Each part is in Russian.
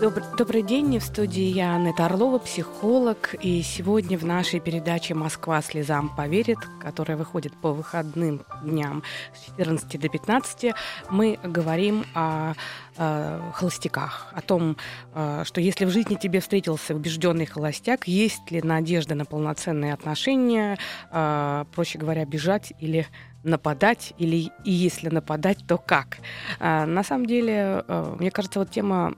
Добрый, добрый день, в студии я Анетта Орлова, психолог, и сегодня в нашей передаче «Москва слезам поверит», которая выходит по выходным дням с 14 до 15, мы говорим о, о холостяках, о том, э, что если в жизни тебе встретился убежденный холостяк, есть ли надежда на полноценные отношения, э, проще говоря, бежать или нападать или и если нападать, то как? А, на самом деле, а, мне кажется, вот тема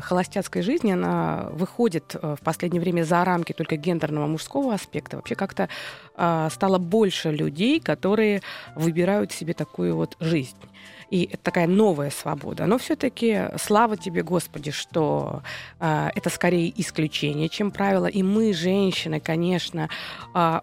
холостяцкой жизни, она выходит а, в последнее время за рамки только гендерного мужского аспекта. Вообще как-то а, стало больше людей, которые выбирают себе такую вот жизнь. И это такая новая свобода. Но все-таки слава тебе, Господи, что э, это скорее исключение, чем правило. И мы, женщины, конечно, э,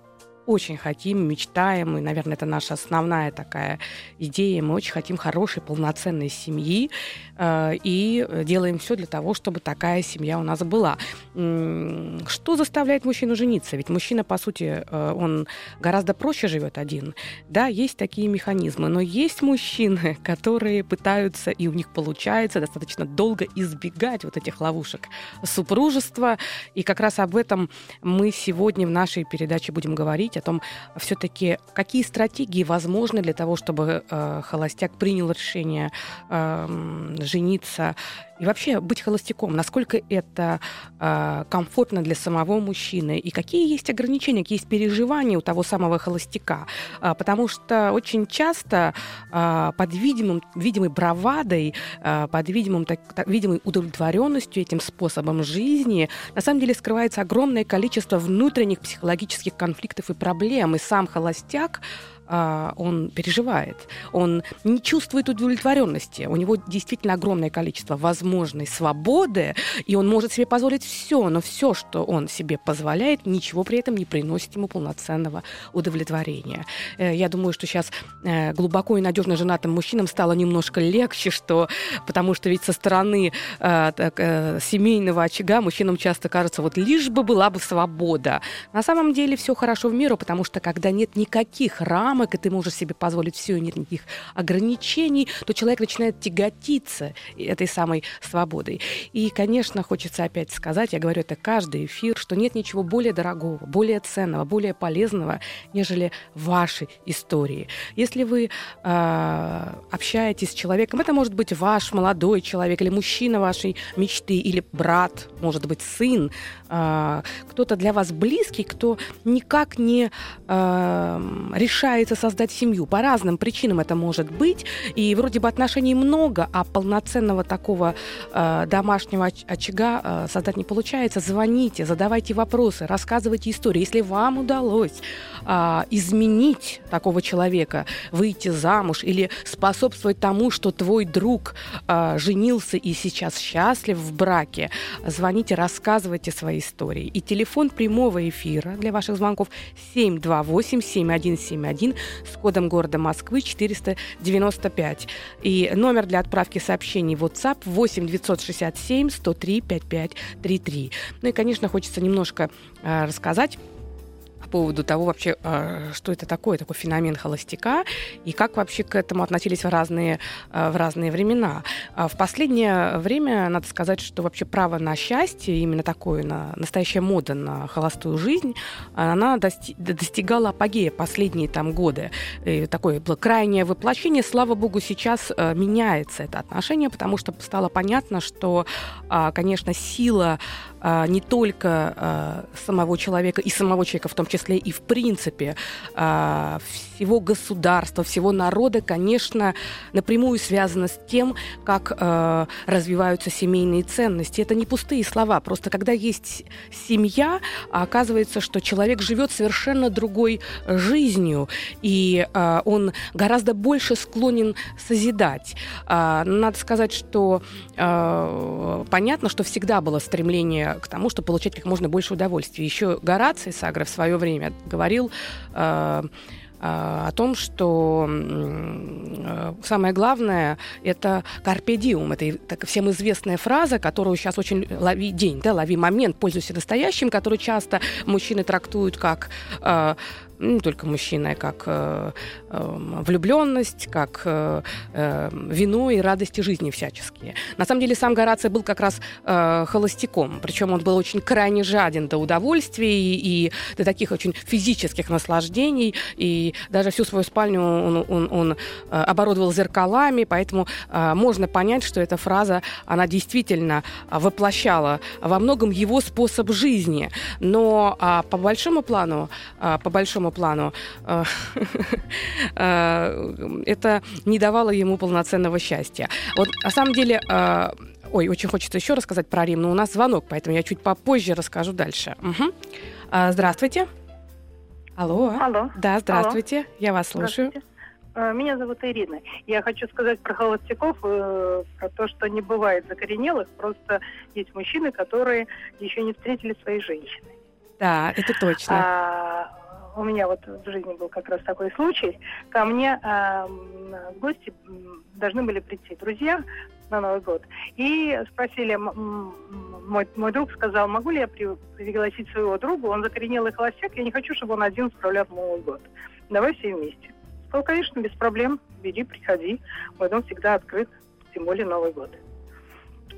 очень хотим, мечтаем, и, наверное, это наша основная такая идея. Мы очень хотим хорошей, полноценной семьи э, и делаем все для того, чтобы такая семья у нас была. Что заставляет мужчину жениться? Ведь мужчина, по сути, э, он гораздо проще живет один. Да, есть такие механизмы, но есть мужчины, которые пытаются, и у них получается достаточно долго избегать вот этих ловушек супружества. И как раз об этом мы сегодня в нашей передаче будем говорить о том, все-таки какие стратегии возможны для того, чтобы э, холостяк принял решение э, жениться и вообще быть холостяком, насколько это э, комфортно для самого мужчины, и какие есть ограничения, какие есть переживания у того самого холостяка. Э, потому что очень часто э, под видимым, видимой бравадой, э, под видимым, так, так, видимой удовлетворенностью этим способом жизни на самом деле скрывается огромное количество внутренних психологических конфликтов и проблем. И сам холостяк а, он переживает, он не чувствует удовлетворенности, у него действительно огромное количество возможной свободы, и он может себе позволить все, но все, что он себе позволяет, ничего при этом не приносит ему полноценного удовлетворения. Э, я думаю, что сейчас э, глубоко и надежно женатым мужчинам стало немножко легче, что, потому что ведь со стороны э, так, семейного очага мужчинам часто кажется, вот лишь бы была бы свобода. На самом деле все хорошо в миру, потому что когда нет никаких рам, рамок, и ты можешь себе позволить все, нет никаких ограничений, то человек начинает тяготиться этой самой свободой. И, конечно, хочется опять сказать, я говорю это каждый эфир, что нет ничего более дорогого, более ценного, более полезного, нежели ваши истории. Если вы э, общаетесь с человеком, это может быть ваш молодой человек или мужчина вашей мечты, или брат, может быть, сын, э, кто-то для вас близкий, кто никак не э, решает пытается создать семью. По разным причинам это может быть. И вроде бы отношений много, а полноценного такого э, домашнего очага э, создать не получается. Звоните, задавайте вопросы, рассказывайте истории. Если вам удалось э, изменить такого человека, выйти замуж или способствовать тому, что твой друг э, женился и сейчас счастлив в браке, звоните, рассказывайте свои истории. И телефон прямого эфира для ваших звонков 728 7171 с кодом города Москвы 495. И номер для отправки сообщений в WhatsApp 8 967 103 5533. Ну и, конечно, хочется немножко э, рассказать по поводу того вообще, а, что это такое, такой феномен холостяка, и как вообще к этому относились в разные, а, в разные времена. А в последнее время, надо сказать, что вообще право на счастье, именно такое, на настоящая мода на холостую жизнь, она достигала апогея последние там годы. И такое было крайнее воплощение. Слава богу, сейчас меняется это отношение, потому что стало понятно, что, конечно, сила а, не только а, самого человека и самого человека в том числе и в принципе а, всего государства, всего народа, конечно, напрямую связано с тем, как развиваются семейные ценности. Это не пустые слова, просто когда есть семья, оказывается, что человек живет совершенно другой жизнью, и он гораздо больше склонен созидать. Надо сказать, что понятно, что всегда было стремление к тому, чтобы получать как можно больше удовольствия. Еще Гораций Сагра в свое время говорил, э, о том, что э, самое главное это diem, это так, всем известная фраза, которую сейчас очень лови день, да, лови момент, пользуйся настоящим, который часто мужчины трактуют как э, не только мужчина, как э, э, влюбленность, как э, э, вино и радости жизни всяческие. На самом деле сам Гораций был как раз э, холостяком, причем он был очень крайне жаден до удовольствий и, и до таких очень физических наслаждений, и даже всю свою спальню он, он, он э, оборудовал зеркалами, поэтому э, можно понять, что эта фраза, она действительно воплощала во многом его способ жизни. Но э, по большому плану, э, по большому общему плану, э, э, это не давало ему полноценного счастья. Вот на самом деле э, Ой, очень хочется еще рассказать про Рим, но у нас звонок, поэтому я чуть попозже расскажу дальше. Угу. Здравствуйте. Алло. Алло. Да, здравствуйте. Алло. Я вас слушаю. Меня зовут Ирина. Я хочу сказать про холостяков, э, про то, что не бывает закоренелых. Просто есть мужчины, которые еще не встретили своей женщины. Да, это точно. А, у меня вот в жизни был как раз такой случай. Ко мне э, гости должны были прийти друзья на Новый год. И спросили, мой, мой друг сказал, могу ли я пригласить своего друга, он закоренелый холостяк, я не хочу, чтобы он один справлял Новый год. Давай все вместе. Сказал, конечно, без проблем, бери, приходи. Мой дом всегда открыт, тем более Новый год.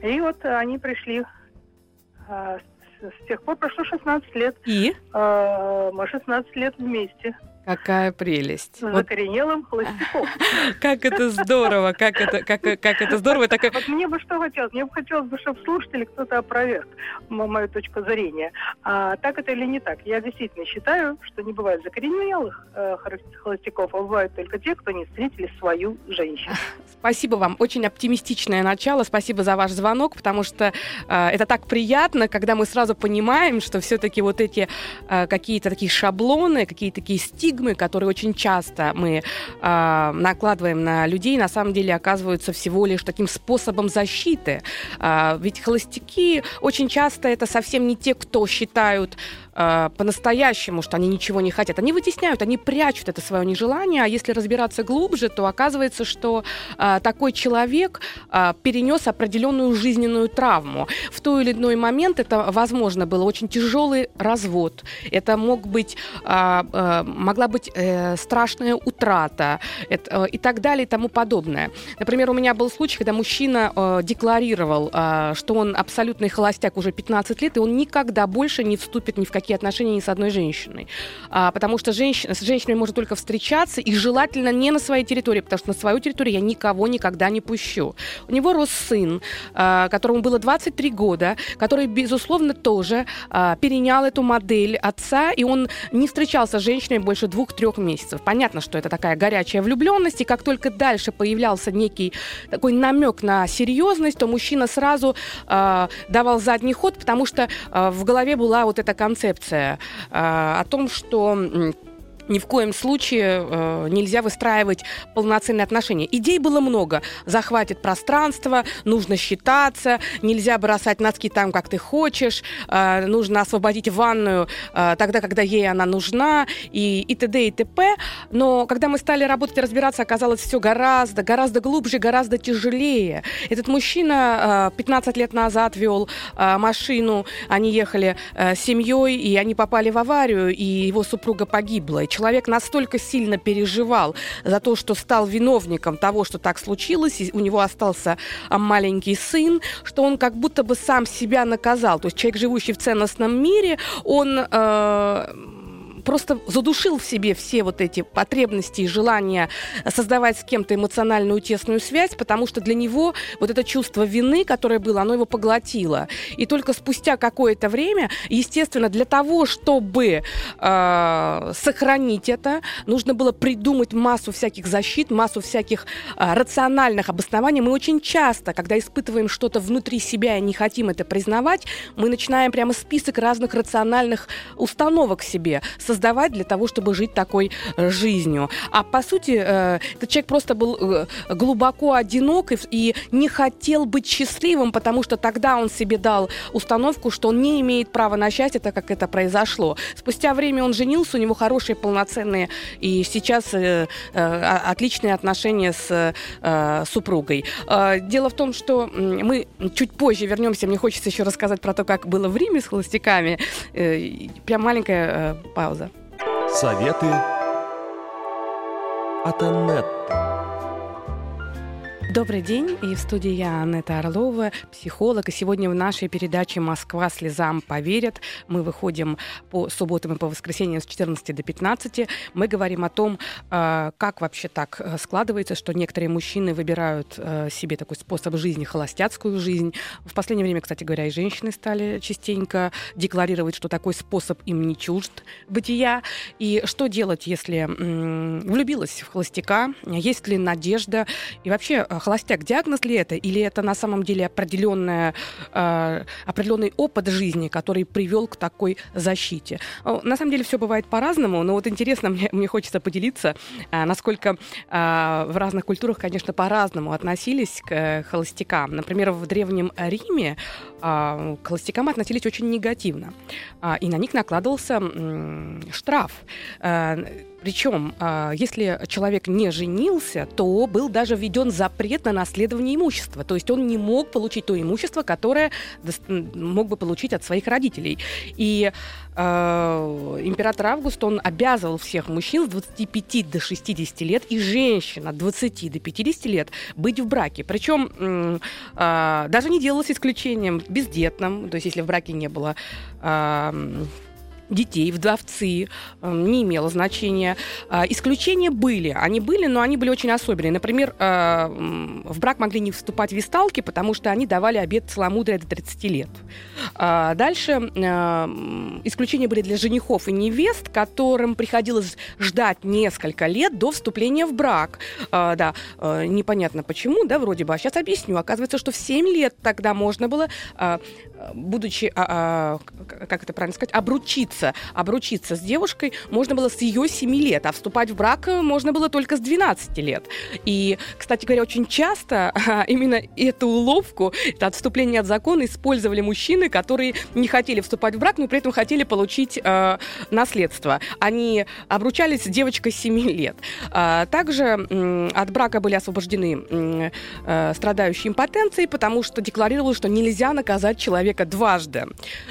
И вот они пришли а, с тех пор прошло 16 лет. И? Э, мы 16 лет вместе. Какая прелесть. С закоренелым холостяком. Как это здорово, как это, как, как это здорово. Так... Вот мне бы что хотелось? Мне бы хотелось бы, чтобы слушатели кто-то опроверг мою точку зрения. А так это или не так? Я действительно считаю, что не бывает закоренелых э, холостяков, а бывают только те, кто не встретили свою женщину. Спасибо вам. Очень оптимистичное начало. Спасибо за ваш звонок, потому что э, это так приятно, когда мы сразу понимаем, что все-таки вот эти э, какие-то такие шаблоны, какие-то такие стигмы, которые очень часто мы э, накладываем на людей, на самом деле оказываются всего лишь таким способом защиты. Э, ведь холостяки очень часто это совсем не те, кто считают э, по-настоящему, что они ничего не хотят. Они вытесняют, они прячут это свое нежелание, а если разбираться глубже, то оказывается, что э, такой человек э, перенес определенную жизненную травму. В той или иной момент это, возможно, был очень тяжелый развод, это мог быть, э, э, могла быть э, страшная утрата это, э, и так далее и тому подобное. Например, у меня был случай, когда мужчина э, декларировал, э, что он абсолютный холостяк уже 15 лет, и он никогда больше не вступит ни в какие отношения ни с одной женщиной. А, потому что женщ... с женщиной можно только встречаться, и желательно не на своей территории, потому что на свою территорию я никого никогда не пущу. У него рос сын, а, которому было 23 года, который, безусловно, тоже а, перенял эту модель отца, и он не встречался с женщиной больше двух-трех месяцев. Понятно, что это такая горячая влюбленность, и как только дальше появлялся некий такой намек на серьезность, то мужчина сразу э, давал задний ход, потому что э, в голове была вот эта концепция концепция э, о том, что ни в коем случае э, нельзя выстраивать полноценные отношения. Идей было много. Захватит пространство, нужно считаться, нельзя бросать носки там, как ты хочешь, э, нужно освободить ванную э, тогда, когда ей она нужна, и, и т.д. и т.п. Но когда мы стали работать и разбираться, оказалось все гораздо, гораздо глубже, гораздо тяжелее. Этот мужчина э, 15 лет назад вел э, машину, они ехали э, с семьей, и они попали в аварию, и его супруга погибла. И человек настолько сильно переживал за то, что стал виновником того, что так случилось, и у него остался а, маленький сын, что он как будто бы сам себя наказал. То есть человек, живущий в ценностном мире, он... Э, просто задушил в себе все вот эти потребности и желания создавать с кем-то эмоциональную тесную связь, потому что для него вот это чувство вины, которое было, оно его поглотило. И только спустя какое-то время, естественно, для того, чтобы э, сохранить это, нужно было придумать массу всяких защит, массу всяких э, рациональных обоснований. Мы очень часто, когда испытываем что-то внутри себя и не хотим это признавать, мы начинаем прямо список разных рациональных установок себе создавать создавать для того, чтобы жить такой э, жизнью. А по сути, э, этот человек просто был э, глубоко одинок и, не хотел быть счастливым, потому что тогда он себе дал установку, что он не имеет права на счастье, так как это произошло. Спустя время он женился, у него хорошие, полноценные и сейчас отличные отношения с супругой. Дело в том, что мы чуть позже вернемся, мне хочется еще рассказать про то, как было в Риме с холостяками. Прям маленькая пауза. Советы от Аннетты. Добрый день, и в студии я, Анетта Орлова, психолог. И сегодня в нашей передаче «Москва слезам поверит» мы выходим по субботам и по воскресеньям с 14 до 15. Мы говорим о том, э, как вообще так э, складывается, что некоторые мужчины выбирают э, себе такой способ жизни, холостяцкую жизнь. В последнее время, кстати говоря, и женщины стали частенько декларировать, что такой способ им не чужд бытия. И что делать, если влюбилась в холостяка? Есть ли надежда? И вообще холостяк диагноз ли это, или это на самом деле определенная, э, определенный опыт жизни, который привел к такой защите? На самом деле все бывает по-разному, но вот интересно, мне, мне хочется поделиться, э, насколько э, в разных культурах, конечно, по-разному относились к холостякам. Например, в Древнем Риме к холостякам относились очень негативно, э, и на них накладывался штраф. Э, причем, а, если человек не женился, то был даже введен запрет на наследование имущества. То есть он не мог получить то имущество, которое мог бы получить от своих родителей. И император Август, он обязывал всех мужчин с 25 до 60 лет и женщин от 20 до 50 лет быть в браке. Причем э, даже не делалось исключением бездетным, то есть если в браке не было э, детей, вдовцы, не имело значения. А, исключения были. Они были, но они были очень особенные. Например, э, в брак могли не вступать висталки, потому что они давали обед целомудрия до 30 лет. А, дальше исключения были для женихов и невест, которым приходилось ждать несколько лет до вступления в брак. А, да, э, непонятно почему, да, вроде бы. А сейчас объясню. Оказывается, что в 7 лет тогда можно было, будучи, как это правильно сказать, обручиться обручиться, с девушкой можно было с ее 7 лет, а вступать в брак можно было только с 12 лет. И, кстати говоря, очень часто именно эту уловку, это отступление от закона использовали мужчины, которые не хотели вступать в брак, но при этом хотели получить э, наследство. Они обручались с девочкой 7 лет. А, также э, от брака были освобождены э, страдающие импотенцией, потому что декларировалось, что нельзя наказать человека дважды.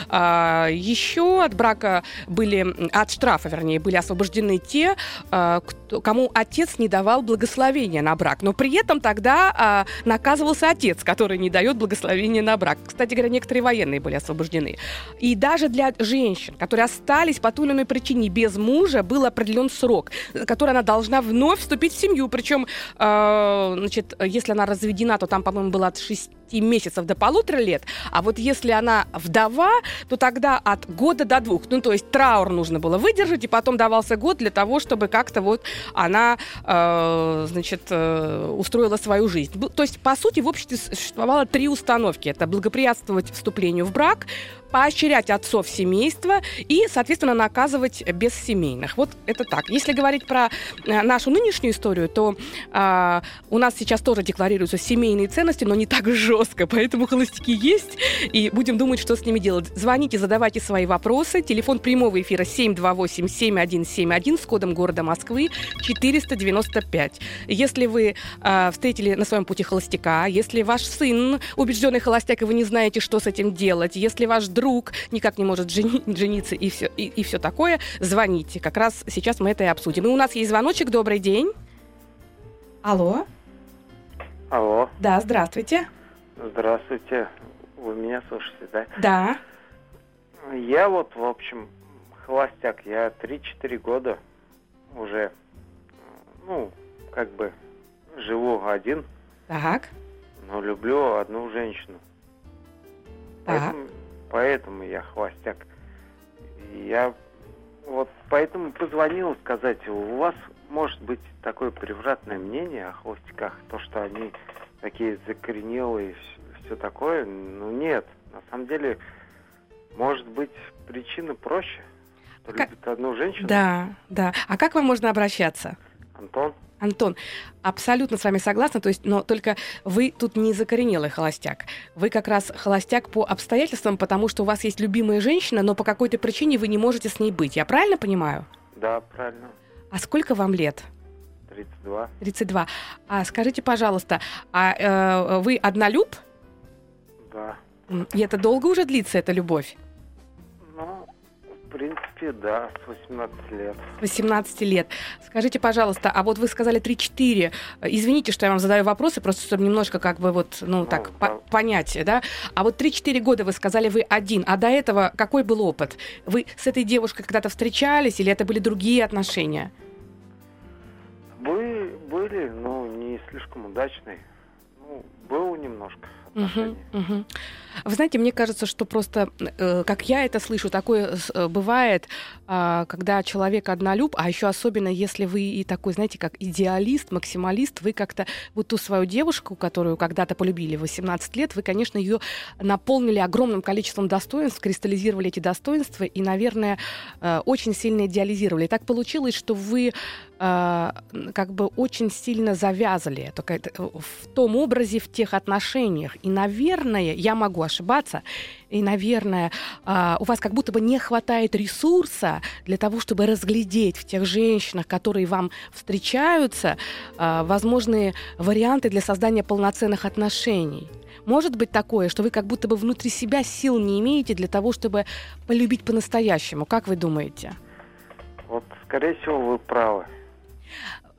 А, еще от брака были, от штрафа, вернее, были освобождены те, э, кто, кому отец не давал благословения на брак. Но при этом тогда а, наказывался отец, который не дает благословения на брак. Кстати говоря, некоторые военные были освобождены. И даже для женщин, которые остались по той или иной причине без мужа, был определен срок, который она должна вновь вступить в семью. Причем, э, значит, если она разведена, то там, по-моему, было от 6 месяцев до полутора лет. А вот если она вдова, то тогда от года до двух. Ну, то есть траур нужно было выдержать, и потом давался год для того, чтобы как-то вот она, э, значит, э, устроила свою жизнь. То есть, по сути, в обществе существовало три установки. Это благоприятствовать вступлению в брак, поощрять отцов семейства и, соответственно, наказывать бессемейных. Вот это так. Если говорить про э, нашу нынешнюю историю, то э, у нас сейчас тоже декларируются семейные ценности, но не так жестко, поэтому холостяки есть, и будем думать, что с ними делать. Звоните, задавайте свои вопросы. Телефон прямого эфира 728-7171 с кодом города Москвы 495. Если вы э, встретили на своем пути холостяка, если ваш сын убежденный холостяк, и вы не знаете, что с этим делать, если ваш друг никак не может жени- жениться и все, и, и все такое, звоните. Как раз сейчас мы это и обсудим. И у нас есть звоночек. Добрый день. Алло. Алло. Да, здравствуйте. Здравствуйте. Вы меня слышите, да? Да. Я вот, в общем, холостяк. Я 3-4 года уже, ну, как бы живу один. Так. Но люблю одну женщину. Так. Поэтому поэтому я холостяк. Я вот поэтому позвонил сказать, у вас может быть такое превратное мнение о холостяках, то, что они такие закоренелые, все такое. Ну нет, на самом деле, может быть, причина проще. Что Как- любит одну женщину? Да, да. А как вам можно обращаться? Антон? Антон, абсолютно с вами согласна, то есть, но только вы тут не закоренелый холостяк. Вы как раз холостяк по обстоятельствам, потому что у вас есть любимая женщина, но по какой-то причине вы не можете с ней быть. Я правильно понимаю? Да, правильно. А сколько вам лет? 32. 32. А скажите, пожалуйста, а э, вы однолюб? Да. И это долго уже длится, эта любовь? Ну, принципе, да, с 18 лет. 18 лет. Скажите, пожалуйста, а вот вы сказали 3-4. Извините, что я вам задаю вопросы, просто чтобы немножко как бы вот, ну, Ну, так, да. по- понять, да? А вот 3-4 года вы сказали, вы один. А до этого какой был опыт? Вы с этой девушкой когда-то встречались или это были другие отношения? Были, были, но не слишком удачные. Ну, было немножко Вы знаете, мне кажется, что просто, э, как я это слышу, такое э, бывает, а, когда человек однолюб, а еще особенно, если вы и такой, знаете, как идеалист, максималист, вы как-то вот ту свою девушку, которую когда-то полюбили в 18 лет, вы, конечно, ее наполнили огромным количеством достоинств, кристаллизировали эти достоинства и, наверное, э, очень сильно идеализировали. И так получилось, что вы э, как бы очень сильно завязали только в том образе, в тех отношениях. И, наверное, я могу ошибаться, и, наверное, а, у вас как будто бы не хватает ресурса для того, чтобы разглядеть в тех женщинах, которые вам встречаются, а, возможные варианты для создания полноценных отношений. Может быть такое, что вы как будто бы внутри себя сил не имеете для того, чтобы полюбить по-настоящему. Как вы думаете? Вот, скорее всего, вы правы.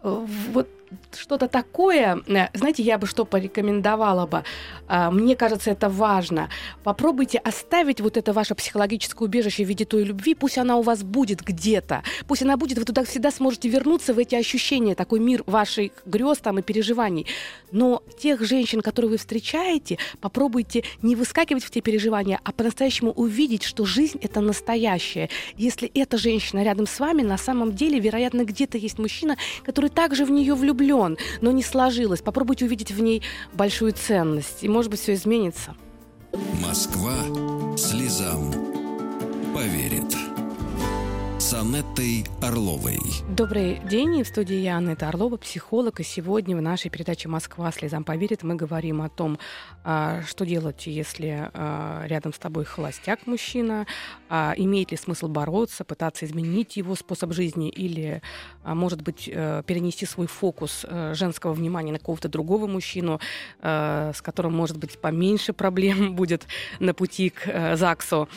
Э, Вот что-то такое, э, знаете, я бы что порекомендовала бы. А, Мне кажется, это важно. Попробуйте оставить вот это ваше психологическое убежище в виде той любви, пусть она у вас будет где-то, пусть она будет, вы туда всегда сможете вернуться в эти ощущения, такой мир ваших грез там и переживаний. Но тех женщин, которые вы встречаете, попробуйте не выскакивать в те переживания, а по-настоящему увидеть, что жизнь это настоящее. Если эта женщина рядом с вами, на самом деле, вероятно, где-то есть мужчина, который также в нее влюблен, но не сложилось. Попробуйте увидеть в ней большую ценность, и, может быть, все изменится. Москва слезам поверит. С Анеттой Орловой. Добрый день, в студии я, Анетта Орлова, психолог, и сегодня в нашей передаче «Москва слезам поверит» мы говорим о том, а, что делать, если а, рядом с тобой холостяк мужчина, а, имеет ли смысл бороться, пытаться изменить его способ жизни или, может быть, э, перенести свой фокус э, женского внимания на какого-то другого мужчину, э, с которым, может быть, поменьше проблем будет на пути к ЗАГСу.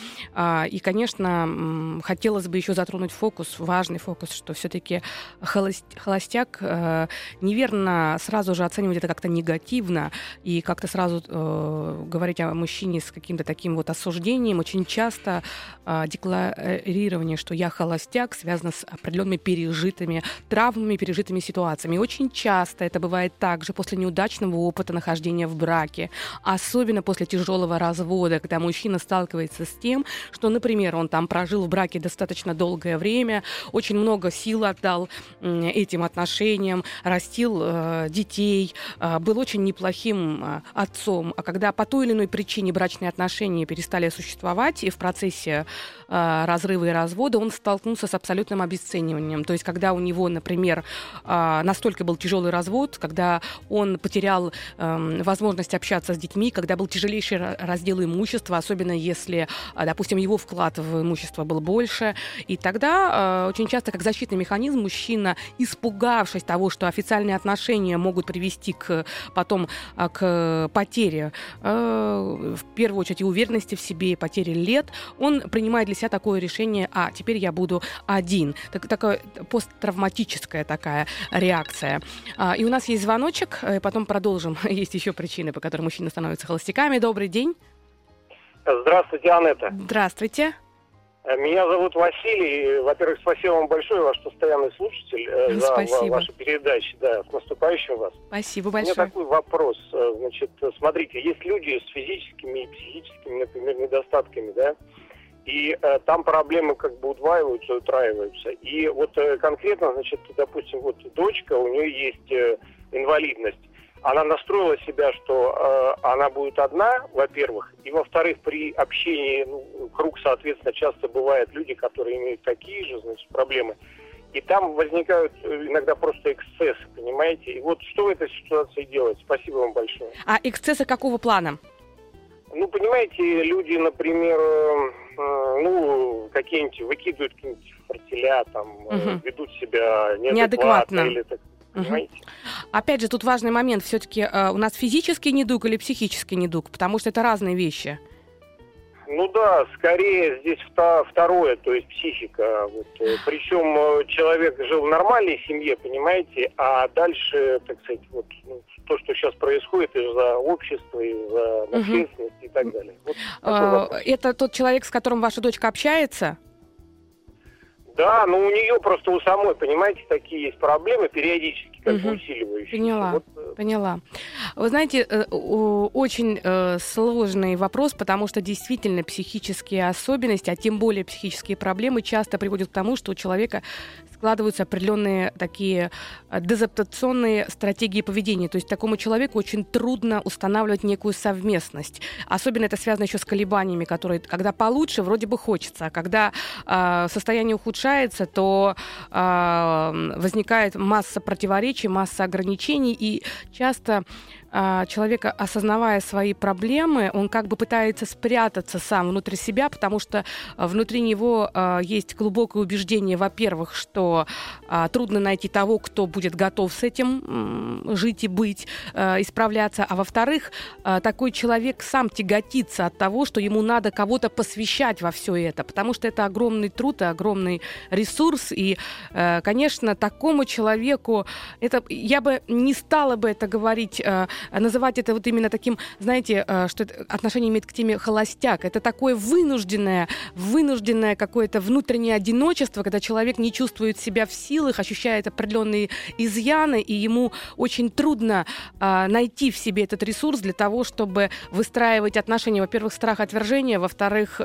И, конечно, хотелось бы еще затронуть фокус, важный фокус, что все-таки холостяк э, неверно сразу же оценивать это как-то негативно и как-то сразу э, говорить о мужчине с каким-то таким вот осуждением. Очень часто э, декларирование, что я холостяк, связано с определенными пережитыми травмами, пережитыми ситуациями. И очень часто это бывает также после неудачного опыта нахождения в браке, особенно после тяжелого развода, когда мужчина сталкивается с тем, что, например, он там прожил в браке достаточно долгое время, очень много сил отдал этим отношениям, растил э, детей, э, был очень неплохим э, отцом, а когда по той или иной причине брачные отношения перестали существовать, и в процессе э, разрыва и развода он столкнулся с абсолютным обесцениванием. То есть, когда у него, например, э, настолько был тяжелый развод, когда он потерял э, возможность общаться с детьми, когда был тяжелейший ра- раздел имущества, особенно если, э, допустим, его вклад в имущество был больше. И тогда очень часто, как защитный механизм, мужчина, испугавшись того, что официальные отношения могут привести к потом к потере, в первую очередь, и уверенности в себе, и потере лет, он принимает для себя такое решение, а, теперь я буду один. Так, такая посттравматическая такая реакция. А, и у нас есть звоночек, э, потом продолжим. Есть еще причины, по которым мужчины становятся холостяками. Добрый день. Здравствуйте, Анетта. Здравствуйте. Э, Меня зовут Василий. Во-первых, спасибо вам большое, ваш постоянный слушатель, э, за Спасибо. ваши передачи. Да, с наступающим вас. Спасибо У меня большое. такой вопрос. Значит, смотрите, есть люди с физическими и психическими, например, недостатками, да, и э, там проблемы как бы удваиваются, утраиваются. И вот э, конкретно, значит, допустим, вот дочка, у нее есть э, инвалидность. она настроила себя, что э, она будет одна, во-первых, и во-вторых, при общении ну, круг, соответственно, часто бывают люди, которые имеют такие же, значит, проблемы. И там возникают э, иногда просто эксцессы, понимаете? И вот что в этой ситуации делать? Спасибо вам большое. А эксцессы какого плана? Ну, понимаете, люди, например, э, ну, какие-нибудь выкидывают какие-нибудь фортеля, там, угу. ведут себя неадекватно. неадекватно. Или так, понимаете? Опять же, тут важный момент. Все-таки э, у нас физический недуг или психический недуг? Потому что это разные вещи. Ну да, скорее здесь второе, то есть психика. Вот. Э, Причем э, человек жил в нормальной семье, понимаете, а дальше, так сказать, вот ну, то, что сейчас происходит из-за общества, из-за наследственности угу. и так далее. Вот а, это тот человек, с которым ваша дочка общается? Да, но у нее просто у самой, понимаете, такие есть проблемы периодически, как угу. усиливающиеся. Поняла, вот. Э, поняла. Вы знаете, э, очень э, сложный вопрос, потому что действительно психические особенности, а тем более психические проблемы часто приводят к тому, что у человека складываются определенные такие дезаптационные стратегии поведения. То есть такому человеку очень трудно устанавливать некую совместность. Особенно это связано еще с колебаниями, которые, когда получше, вроде бы хочется, а когда э, состояние ухудшается, то э, возникает масса противоречий, масса ограничений, и часто человека, осознавая свои проблемы, он как бы пытается спрятаться сам внутри себя, потому что а, внутри него а, есть глубокое убеждение, во-первых, что трудно найти того, кто будет готов с этим жить и быть, исправляться, а во-вторых, такой человек сам тяготится от того, что ему надо кого-то посвящать во все это, потому что это огромный труд и огромный ресурс, и, конечно, такому человеку, это, я бы не стала бы это говорить а называть это вот именно таким, знаете, э, что это отношение имеет к теме холостяк. Это такое вынужденное, вынужденное какое-то внутреннее одиночество, когда человек не чувствует себя в силах, ощущает определенные изъяны, и ему очень трудно а, найти в себе этот ресурс для того, чтобы выстраивать отношения. Во-первых, страх отвержения, во-вторых,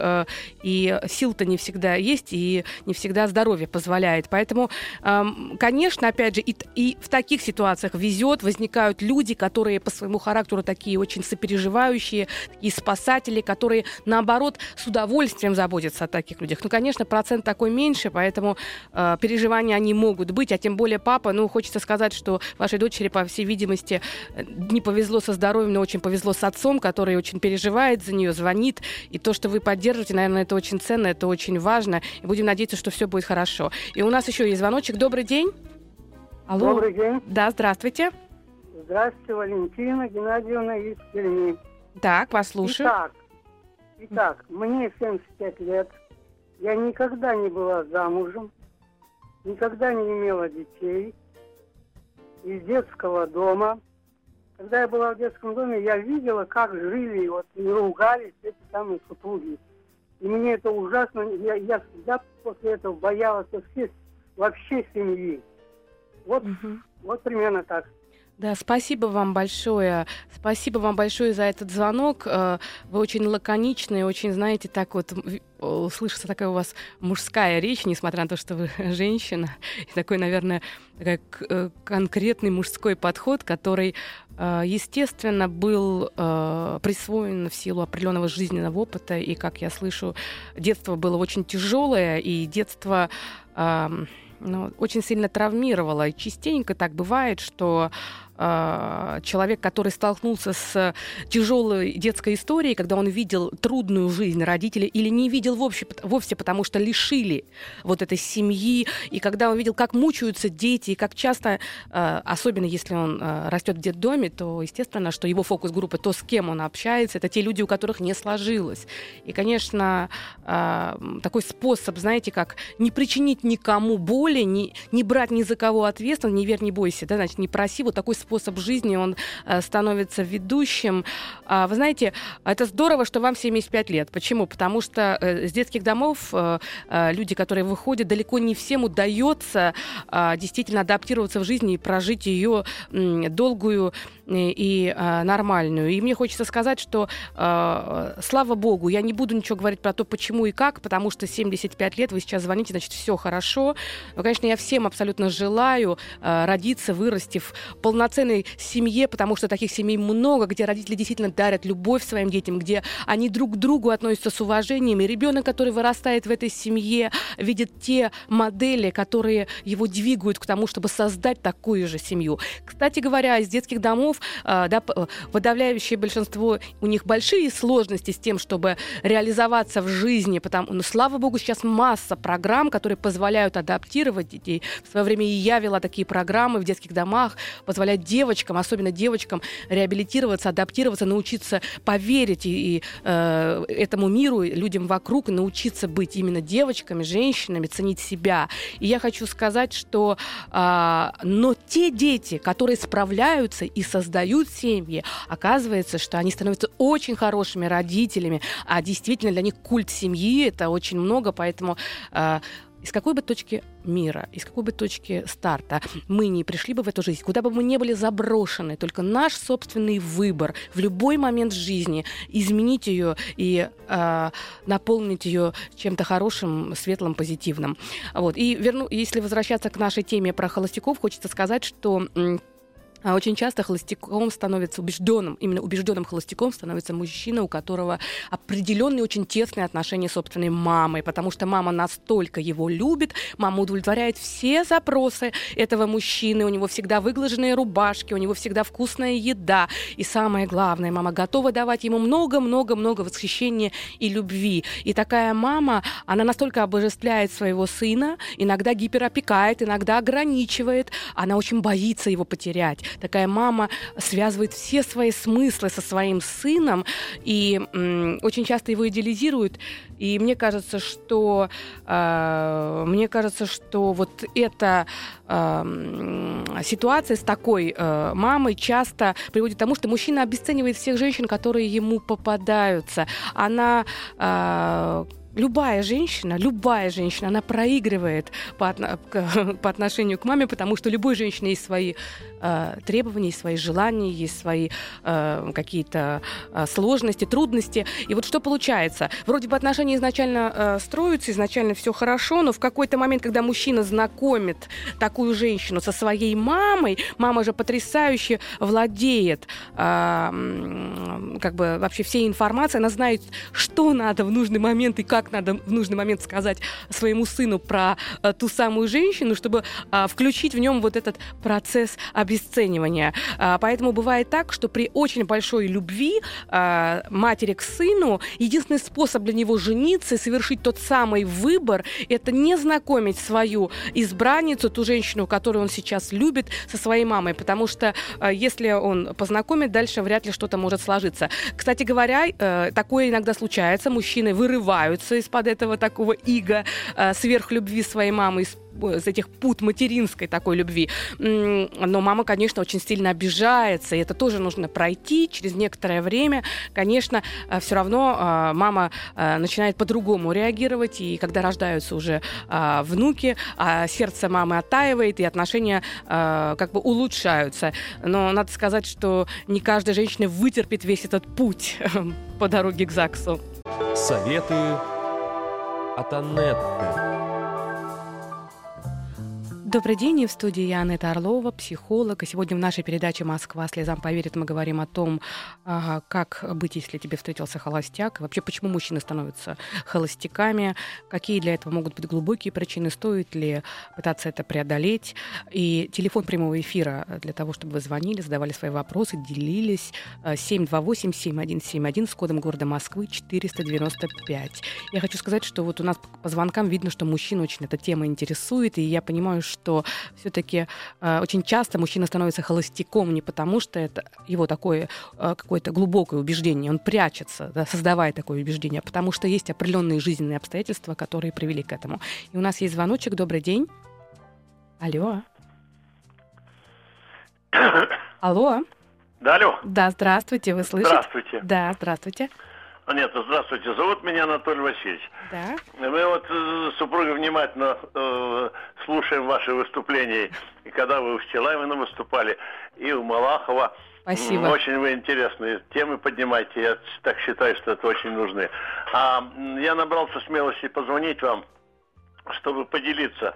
и сил-то не всегда есть, и не всегда здоровье позволяет. Поэтому, а, конечно, опять же, и, и в таких ситуациях везет, возникают люди, которые по своему характеру такие очень сопереживающие, такие спасатели, которые, наоборот, с удовольствием заботятся о таких людях. Ну, конечно, процент такой меньше, поэтому э, переживания они могут быть, а тем более папа, ну, хочется сказать, что вашей дочери, по всей видимости, э, не повезло со здоровьем, но очень повезло с отцом, который очень переживает за нее, звонит, и то, что вы поддерживаете, наверное, это очень ценно, это очень важно, и будем надеяться, что все будет хорошо. И у нас еще есть звоночек. Добрый день. Алло. Добрый день. Да, здравствуйте. Здравствуйте, Валентина Геннадьевна из Перми. Так, послушаю. Итак, итак, мне 75 лет. Я никогда не была замужем, никогда не имела детей из детского дома. Когда я была в детском доме, я видела, как жили вот, и ругались эти самые супруги. И мне это ужасно, я, я всегда после этого боялась вообще, вообще семьи. Вот, угу. вот примерно так. Да, спасибо вам большое. Спасибо вам большое за этот звонок. Э, вы очень лаконичны, очень, знаете, так вот слышится такая у вас мужская речь, несмотря на то, что вы женщина. И такой, наверное, такой э, конкретный мужской подход, который, э, естественно, был присвоен в силу определенного жизненного опыта. И, как я слышу, детство было очень тяжелое, и детство ну, очень сильно травмировало. И частенько так бывает, что человек, который столкнулся с тяжелой детской историей, когда он видел трудную жизнь родителей или не видел вовсе, вовсе, потому что лишили вот этой семьи, и когда он видел, как мучаются дети, и как часто, а, особенно если он а, растет в детдоме, то естественно, что его фокус-группа, то, с кем он общается, это те люди, у которых не сложилось. И, конечно, такой способ, знаете, как не причинить никому боли, не, не брать ни за кого ответственность, не верь, не бойся, да, значит, не проси, вот такой способ жизни, он э, становится ведущим. А, вы знаете, это здорово, что вам 75 лет. Почему? Потому что э, с детских домов э, люди, которые выходят, далеко не всем удается а, действительно адаптироваться в жизни и прожить ее долгую и, и э, нормальную. И мне хочется сказать, что э, слава богу, я не буду ничего говорить про то, почему и как, потому что 75 лет, вы сейчас звоните, значит, все хорошо. Но, конечно, я всем абсолютно желаю э, родиться, вырасти в полноценной семье, потому что таких семей много, где родители действительно дарят любовь своим детям, где они друг к другу относятся с уважением. И ребенок, который вырастает в этой семье, видит те модели, которые его двигают к тому, чтобы создать такую же семью. Кстати говоря, из детских домов э, да, подавляющее большинство, у них большие сложности с тем, чтобы реализоваться в жизни, потому, но, слава богу, сейчас масса программ, которые позволяют адаптировать детей. В свое время и я вела такие программы в детских домах, позволяют девочкам, особенно девочкам, реабилитироваться, адаптироваться, научиться поверить и, и э, этому миру, людям вокруг, научиться быть именно девочками, женщинами, ценить себя. И я хочу сказать, что э, но те дети, которые справляются и создают семьи, оказывается, что они становятся очень хорошими родителями, а действительно для них культ семьи это очень много, поэтому э, из какой бы точки мира, из какой бы точки старта мы не пришли бы в эту жизнь, куда бы мы не были заброшены, только наш собственный выбор в любой момент жизни изменить ее и э, наполнить ее чем-то хорошим, светлым, позитивным. Вот. И верну, если возвращаться к нашей теме про холостяков, хочется сказать, что а очень часто холостяком становится убежденным, именно убежденным холостяком становится мужчина, у которого определенные очень тесные отношения с собственной мамой, потому что мама настолько его любит, мама удовлетворяет все запросы этого мужчины, у него всегда выглаженные рубашки, у него всегда вкусная еда, и самое главное, мама готова давать ему много-много-много восхищения и любви. И такая мама, она настолько обожествляет своего сына, иногда гиперопекает, иногда ограничивает, она очень боится его потерять такая мама связывает все свои смыслы со своим сыном и м, очень часто его идеализирует. И мне кажется, что э, мне кажется, что вот эта э, ситуация с такой э, мамой часто приводит к тому, что мужчина обесценивает всех женщин, которые ему попадаются. Она э, любая женщина, любая женщина, она проигрывает по, по отношению к маме, потому что любой женщине есть свои э, требования, есть свои желания, есть свои э, какие-то э, сложности, трудности. И вот что получается? Вроде бы отношения изначально э, строятся, изначально все хорошо, но в какой-то момент, когда мужчина знакомит такую женщину со своей мамой, мама же потрясающе владеет э, как бы вообще всей информацией, она знает, что надо в нужный момент и как как надо в нужный момент сказать своему сыну про э, ту самую женщину, чтобы э, включить в нем вот этот процесс обесценивания. Э, поэтому бывает так, что при очень большой любви э, матери к сыну единственный способ для него жениться и совершить тот самый выбор – это не знакомить свою избранницу, ту женщину, которую он сейчас любит, со своей мамой, потому что э, если он познакомит, дальше вряд ли что-то может сложиться. Кстати говоря, э, такое иногда случается, мужчины вырываются из-под этого такого ига э, сверхлюбви своей мамы, из с этих пут материнской такой любви. Но мама, конечно, очень сильно обижается, и это тоже нужно пройти через некоторое время. Конечно, э, все равно э, мама э, начинает по-другому реагировать, и когда рождаются уже внуки, а сердце мамы оттаивает, и отношения как бы улучшаются. Но надо сказать, что не каждая женщина вытерпит весь этот путь по дороге к ЗАГСу. Советы от Анетты. Добрый день, в студии я Анетта Орлова, психолог. И сегодня в нашей передаче «Москва слезам поверит» мы говорим о том, как быть, если тебе встретился холостяк, вообще почему мужчины становятся холостяками, какие для этого могут быть глубокие причины, стоит ли пытаться это преодолеть. И телефон прямого эфира для того, чтобы вы звонили, задавали свои вопросы, делились. 728-7171 с кодом города Москвы 495. Я хочу сказать, что вот у нас по звонкам видно, что мужчин очень эта тема интересует, и я понимаю, что что все-таки э, очень часто мужчина становится холостяком не потому, что это его такое э, какое-то глубокое убеждение, он прячется, да, создавая такое убеждение, а потому что есть определенные жизненные обстоятельства, которые привели к этому. И у нас есть звоночек. Добрый день. Алло. Алло. Да, алло. Да, здравствуйте, вы слышите? Здравствуйте. Да, здравствуйте. А, нет, здравствуйте, зовут меня Анатолий Васильевич. Да. Мы вот с супругой внимательно э, слушаем ваши выступления, и когда вы в Челавино выступали, и у Малахова. Спасибо. Очень вы интересные темы поднимаете. Я так считаю, что это очень нужны. А, я набрался смелости позвонить вам, чтобы поделиться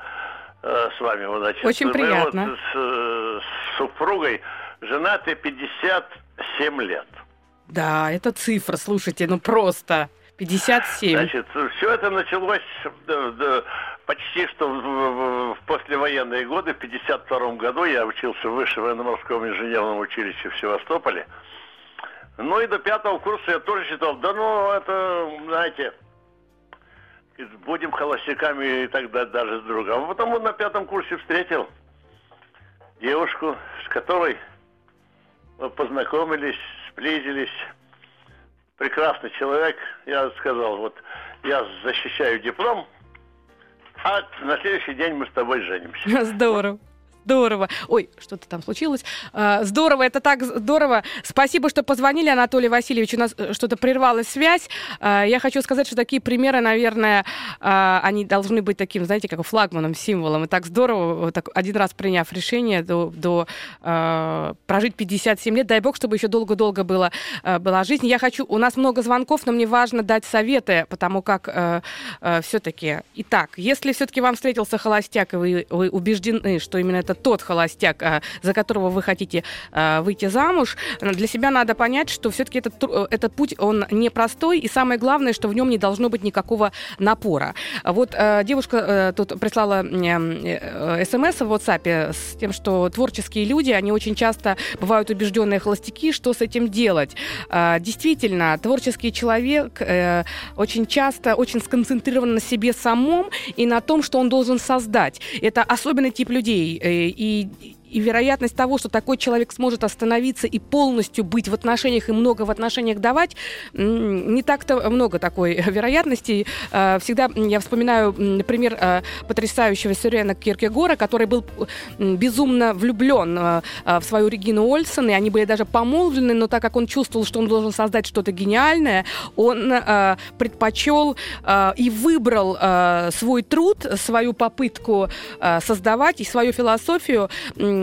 э, с вами. Значит, очень мы приятно. Вот с, э, с супругой женаты 57 лет. Да, это цифра, слушайте, ну просто 57. Значит, все это началось почти что в, в, в послевоенные годы. В 52 году я учился в Высшем военно-морском инженерном училище в Севастополе. Ну и до пятого курса я тоже считал, да ну это, знаете, будем холостяками и тогда даже с другом. А потом вот на пятом курсе встретил девушку, с которой мы познакомились, сблизились. Прекрасный человек. Я сказал, вот я защищаю диплом, а на следующий день мы с тобой женимся. Здорово. Здорово. Ой, что-то там случилось. А, здорово, это так здорово. Спасибо, что позвонили, Анатолий Васильевич. У нас э, что-то прервалась связь. А, я хочу сказать, что такие примеры, наверное, а, они должны быть таким, знаете, как флагманом, символом. И так здорово, так, один раз приняв решение до, до прожить 57 лет, дай бог, чтобы еще долго-долго было, была жизнь. Я хочу, у нас много звонков, но мне важно дать советы, потому как все-таки... Итак, если все-таки вам встретился холостяк, и вы, вы убеждены, что именно это это тот холостяк, а, за которого вы хотите а, выйти замуж, для себя надо понять, что все-таки этот, э, этот путь, он непростой, и самое главное, что в нем не должно быть никакого напора. Вот э, девушка э, тут прислала смс в WhatsApp с тем, что творческие люди, они очень часто бывают убежденные холостяки, что с этим делать. А, действительно, творческий человек очень часто очень сконцентрирован на себе самом и на том, что он должен создать. Это особенный тип людей и и вероятность того, что такой человек сможет остановиться и полностью быть в отношениях и много в отношениях давать, не так-то много такой вероятности. А, всегда я вспоминаю пример а, потрясающего Сюрена Киркегора, который был безумно влюблен а, в свою Регину Ольсен, и они были даже помолвлены, но так как он чувствовал, что он должен создать что-то гениальное, он предпочел и выбрал свой труд, свою попытку создавать и свою философию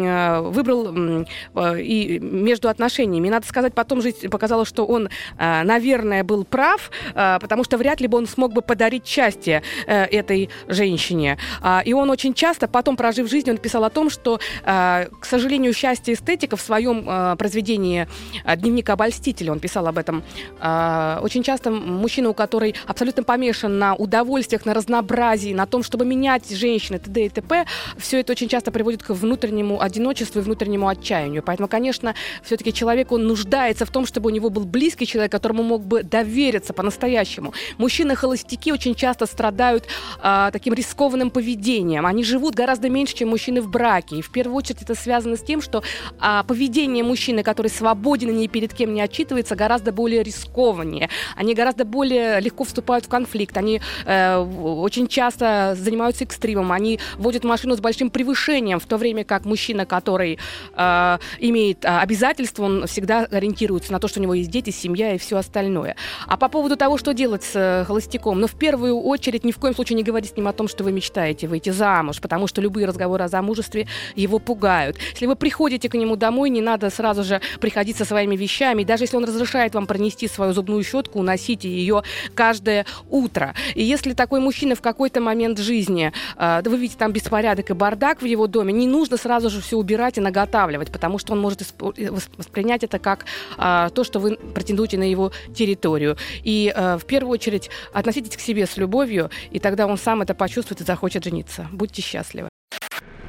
выбрал э, и между отношениями. Надо сказать, потом жизнь показала, что он, э, наверное, был прав, потому что вряд ли бы он смог бы подарить счастье этой женщине. А, и он очень часто, потом прожив жизнь, он писал о том, что, к сожалению, счастье эстетика в своем произведении «Дневник обольстителя», он писал об этом, очень часто мужчина, у которой абсолютно помешан на удовольствиях, на разнообразии, на том, чтобы менять женщины, т.д. и т.п., все это очень часто приводит к внутреннему одиночеству и внутреннему отчаянию. Поэтому, конечно, все-таки человек, он нуждается в том, чтобы у него был близкий человек, которому мог бы довериться по-настоящему. Мужчины-холостяки очень часто страдают а, таким рискованным поведением. Они живут гораздо меньше, чем мужчины в браке. И в первую очередь это связано с тем, что а, поведение мужчины, который свободен и ни перед кем не отчитывается, гораздо более рискованнее. Они гораздо более легко вступают в конфликт. Они э, очень часто занимаются экстримом. Они водят машину с большим превышением, в то время как мужчина мужчина, который э, имеет э, обязательства, он всегда ориентируется на то, что у него есть дети, семья и все остальное. А по поводу того, что делать с э, холостяком, ну, в первую очередь, ни в коем случае не говорить с ним о том, что вы мечтаете выйти замуж, потому что любые разговоры о замужестве его пугают. Если вы приходите к нему домой, не надо сразу же приходить со своими вещами. даже если он разрешает вам пронести свою зубную щетку, уносите ее каждое утро. И если такой мужчина в какой-то момент жизни, э, вы видите там беспорядок и бардак в его доме, не нужно сразу же все убирать и наготавливать, потому что он может э, воспринять это как а, то, что вы претендуете на его территорию. И а, в первую очередь относитесь к себе с любовью, и тогда он сам это почувствует и захочет жениться. Будьте счастливы.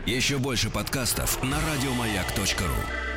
Еще больше подкастов на радиомаяк.ру